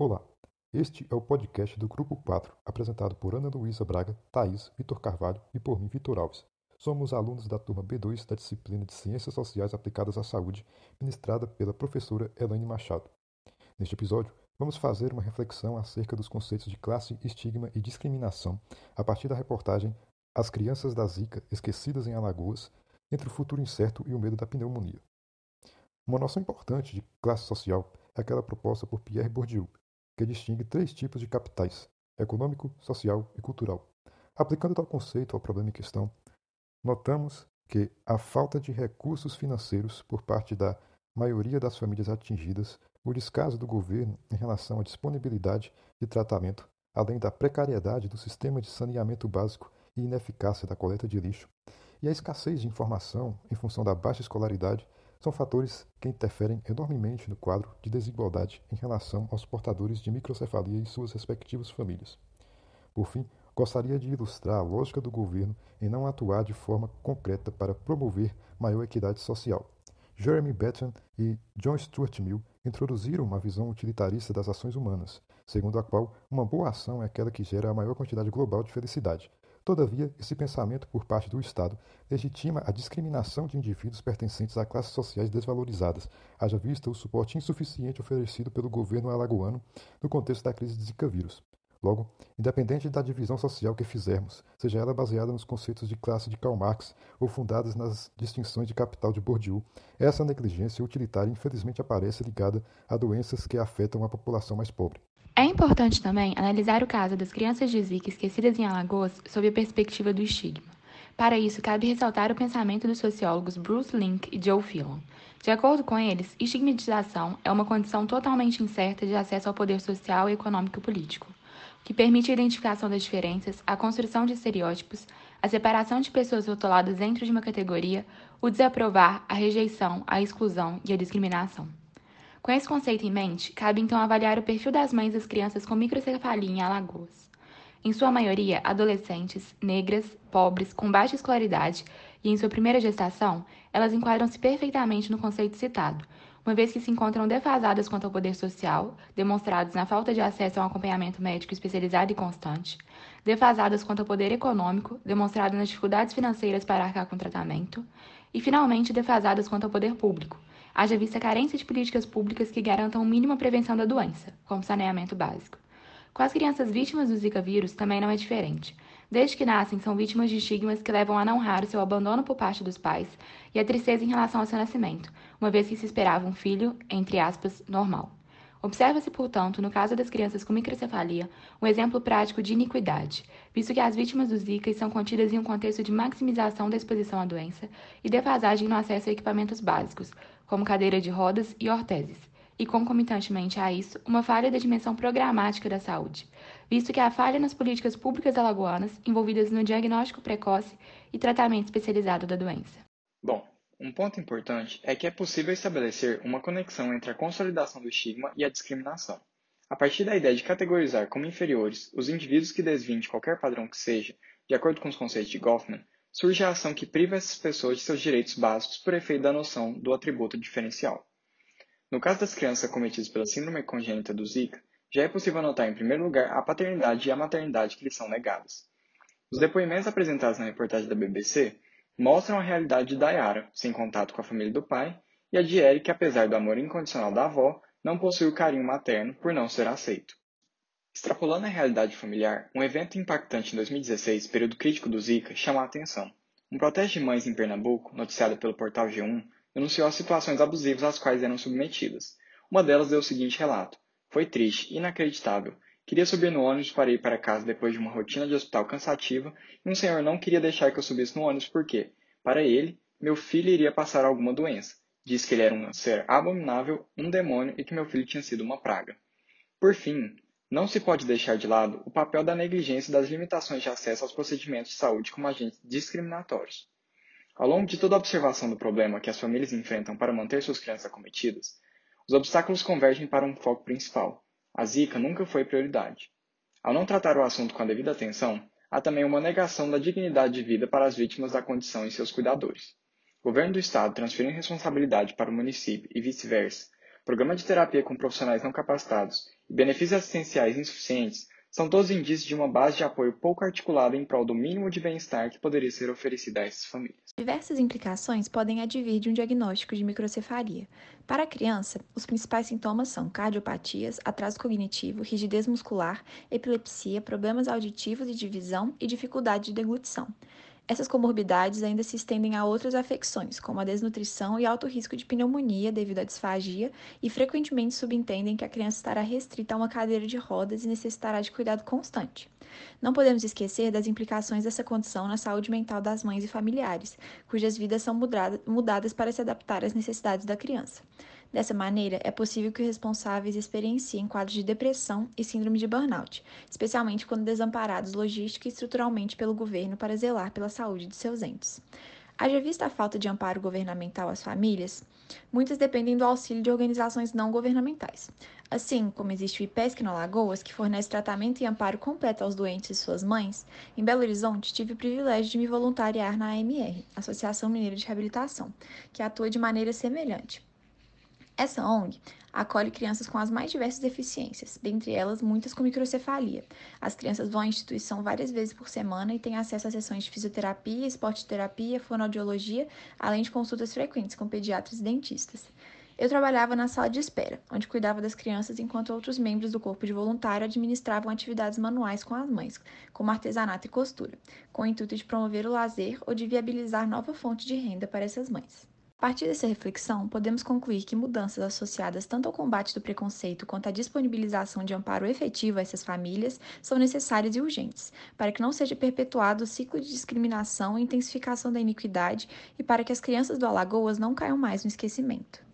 Olá, este é o podcast do Grupo 4, apresentado por Ana Luísa Braga, Thaís, Vitor Carvalho e por mim, Vitor Alves. Somos alunos da turma B2 da disciplina de Ciências Sociais Aplicadas à Saúde, ministrada pela professora Elaine Machado. Neste episódio, vamos fazer uma reflexão acerca dos conceitos de classe, estigma e discriminação a partir da reportagem As Crianças da Zika Esquecidas em Alagoas, entre o futuro incerto e o medo da pneumonia. Uma noção importante de classe social é aquela proposta por Pierre Bourdieu, que distingue três tipos de capitais: econômico, social e cultural. Aplicando tal conceito ao problema em questão, notamos que a falta de recursos financeiros por parte da maioria das famílias atingidas, o descaso do governo em relação à disponibilidade de tratamento, além da precariedade do sistema de saneamento básico e ineficácia da coleta de lixo, e a escassez de informação em função da baixa escolaridade são fatores que interferem enormemente no quadro de desigualdade em relação aos portadores de microcefalia e suas respectivas famílias. Por fim, gostaria de ilustrar a lógica do governo em não atuar de forma concreta para promover maior equidade social. Jeremy Bentham e John Stuart Mill introduziram uma visão utilitarista das ações humanas, segundo a qual uma boa ação é aquela que gera a maior quantidade global de felicidade, Todavia, esse pensamento por parte do Estado legitima a discriminação de indivíduos pertencentes a classes sociais desvalorizadas, haja vista o suporte insuficiente oferecido pelo governo alagoano no contexto da crise de Zika vírus. Logo, independente da divisão social que fizermos, seja ela baseada nos conceitos de classe de Karl Marx ou fundadas nas distinções de capital de Bourdieu, essa negligência utilitária infelizmente aparece ligada a doenças que afetam a população mais pobre. É importante também analisar o caso das crianças de Zika esquecidas em Alagoas sob a perspectiva do estigma. Para isso, cabe ressaltar o pensamento dos sociólogos Bruce Link e Joe Fillon. De acordo com eles, estigmatização é uma condição totalmente incerta de acesso ao poder social, econômico e político, que permite a identificação das diferenças, a construção de estereótipos, a separação de pessoas rotuladas dentro de uma categoria, o desaprovar, a rejeição, a exclusão e a discriminação. Com esse conceito em mente, cabe então avaliar o perfil das mães das crianças com microcefalia em Alagoas. Em sua maioria, adolescentes, negras, pobres, com baixa escolaridade e em sua primeira gestação, elas enquadram-se perfeitamente no conceito citado, uma vez que se encontram defasadas quanto ao poder social, demonstrados na falta de acesso a um acompanhamento médico especializado e constante, defasadas quanto ao poder econômico, demonstrado nas dificuldades financeiras para arcar com tratamento, e finalmente defasadas quanto ao poder público, haja vista a carência de políticas públicas que garantam mínima prevenção da doença, como saneamento básico. Com as crianças vítimas do Zika vírus também não é diferente. Desde que nascem, são vítimas de estigmas que levam a não raro seu abandono por parte dos pais e a tristeza em relação ao seu nascimento, uma vez que se esperava um filho, entre aspas, normal. Observa-se, portanto, no caso das crianças com microcefalia, um exemplo prático de iniquidade, visto que as vítimas do Zika são contidas em um contexto de maximização da exposição à doença e defasagem no acesso a equipamentos básicos, como cadeira de rodas e orteses, e concomitantemente a isso, uma falha da dimensão programática da saúde, visto que há falha nas políticas públicas alagoanas envolvidas no diagnóstico precoce e tratamento especializado da doença. Bom, um ponto importante é que é possível estabelecer uma conexão entre a consolidação do estigma e a discriminação. A partir da ideia de categorizar como inferiores os indivíduos que desviem de qualquer padrão que seja, de acordo com os conceitos de Goffman, surge a ação que priva essas pessoas de seus direitos básicos por efeito da noção do atributo diferencial. No caso das crianças acometidas pela síndrome congênita do Zika, já é possível notar em primeiro lugar a paternidade e a maternidade que lhes são negadas. Os depoimentos apresentados na reportagem da BBC mostram a realidade de Dayara, sem contato com a família do pai, e a de Eric, que apesar do amor incondicional da avó, não possui o carinho materno por não ser aceito. Extrapolando a realidade familiar, um evento impactante em 2016, período crítico do Zika, chamou a atenção. Um protesto de mães em Pernambuco, noticiado pelo portal G1, denunciou as situações abusivas às quais eram submetidas. Uma delas deu o seguinte relato: Foi triste, inacreditável. Queria subir no ônibus para ir para casa depois de uma rotina de hospital cansativa, e um senhor não queria deixar que eu subisse no ônibus porque, para ele, meu filho iria passar alguma doença. Disse que ele era um ser abominável, um demônio e que meu filho tinha sido uma praga. Por fim, não se pode deixar de lado o papel da negligência e das limitações de acesso aos procedimentos de saúde como agentes discriminatórios. Ao longo de toda a observação do problema que as famílias enfrentam para manter suas crianças acometidas, os obstáculos convergem para um foco principal. A Zika nunca foi prioridade. Ao não tratar o assunto com a devida atenção, há também uma negação da dignidade de vida para as vítimas da condição e seus cuidadores. Governo do Estado transferindo responsabilidade para o município e vice-versa, programa de terapia com profissionais não capacitados e benefícios assistenciais insuficientes são todos indícios de uma base de apoio pouco articulada em prol do mínimo de bem-estar que poderia ser oferecido a essas famílias. Diversas implicações podem advir de um diagnóstico de microcefalia. Para a criança, os principais sintomas são cardiopatias, atraso cognitivo, rigidez muscular, epilepsia, problemas auditivos e de visão e dificuldade de deglutição. Essas comorbidades ainda se estendem a outras afecções, como a desnutrição e alto risco de pneumonia devido à disfagia, e frequentemente subentendem que a criança estará restrita a uma cadeira de rodas e necessitará de cuidado constante. Não podemos esquecer das implicações dessa condição na saúde mental das mães e familiares, cujas vidas são mudadas para se adaptar às necessidades da criança. Dessa maneira, é possível que os responsáveis experienciem quadros de depressão e síndrome de burnout, especialmente quando desamparados logística e estruturalmente pelo governo para zelar pela saúde de seus entes. Haja vista a falta de amparo governamental às famílias, muitas dependem do auxílio de organizações não governamentais. Assim como existe o IPESC no Alagoas, que fornece tratamento e amparo completo aos doentes e suas mães, em Belo Horizonte tive o privilégio de me voluntariar na AMR, Associação Mineira de Reabilitação, que atua de maneira semelhante. Essa ONG acolhe crianças com as mais diversas deficiências, dentre elas muitas com microcefalia. As crianças vão à instituição várias vezes por semana e têm acesso a sessões de fisioterapia, esporte terapia, fonoaudiologia, além de consultas frequentes com pediatras e dentistas. Eu trabalhava na sala de espera, onde cuidava das crianças enquanto outros membros do corpo de voluntário administravam atividades manuais com as mães, como artesanato e costura, com o intuito de promover o lazer ou de viabilizar nova fonte de renda para essas mães. A partir dessa reflexão, podemos concluir que mudanças associadas tanto ao combate do preconceito quanto à disponibilização de amparo efetivo a essas famílias são necessárias e urgentes, para que não seja perpetuado o ciclo de discriminação e intensificação da iniquidade e para que as crianças do Alagoas não caiam mais no esquecimento.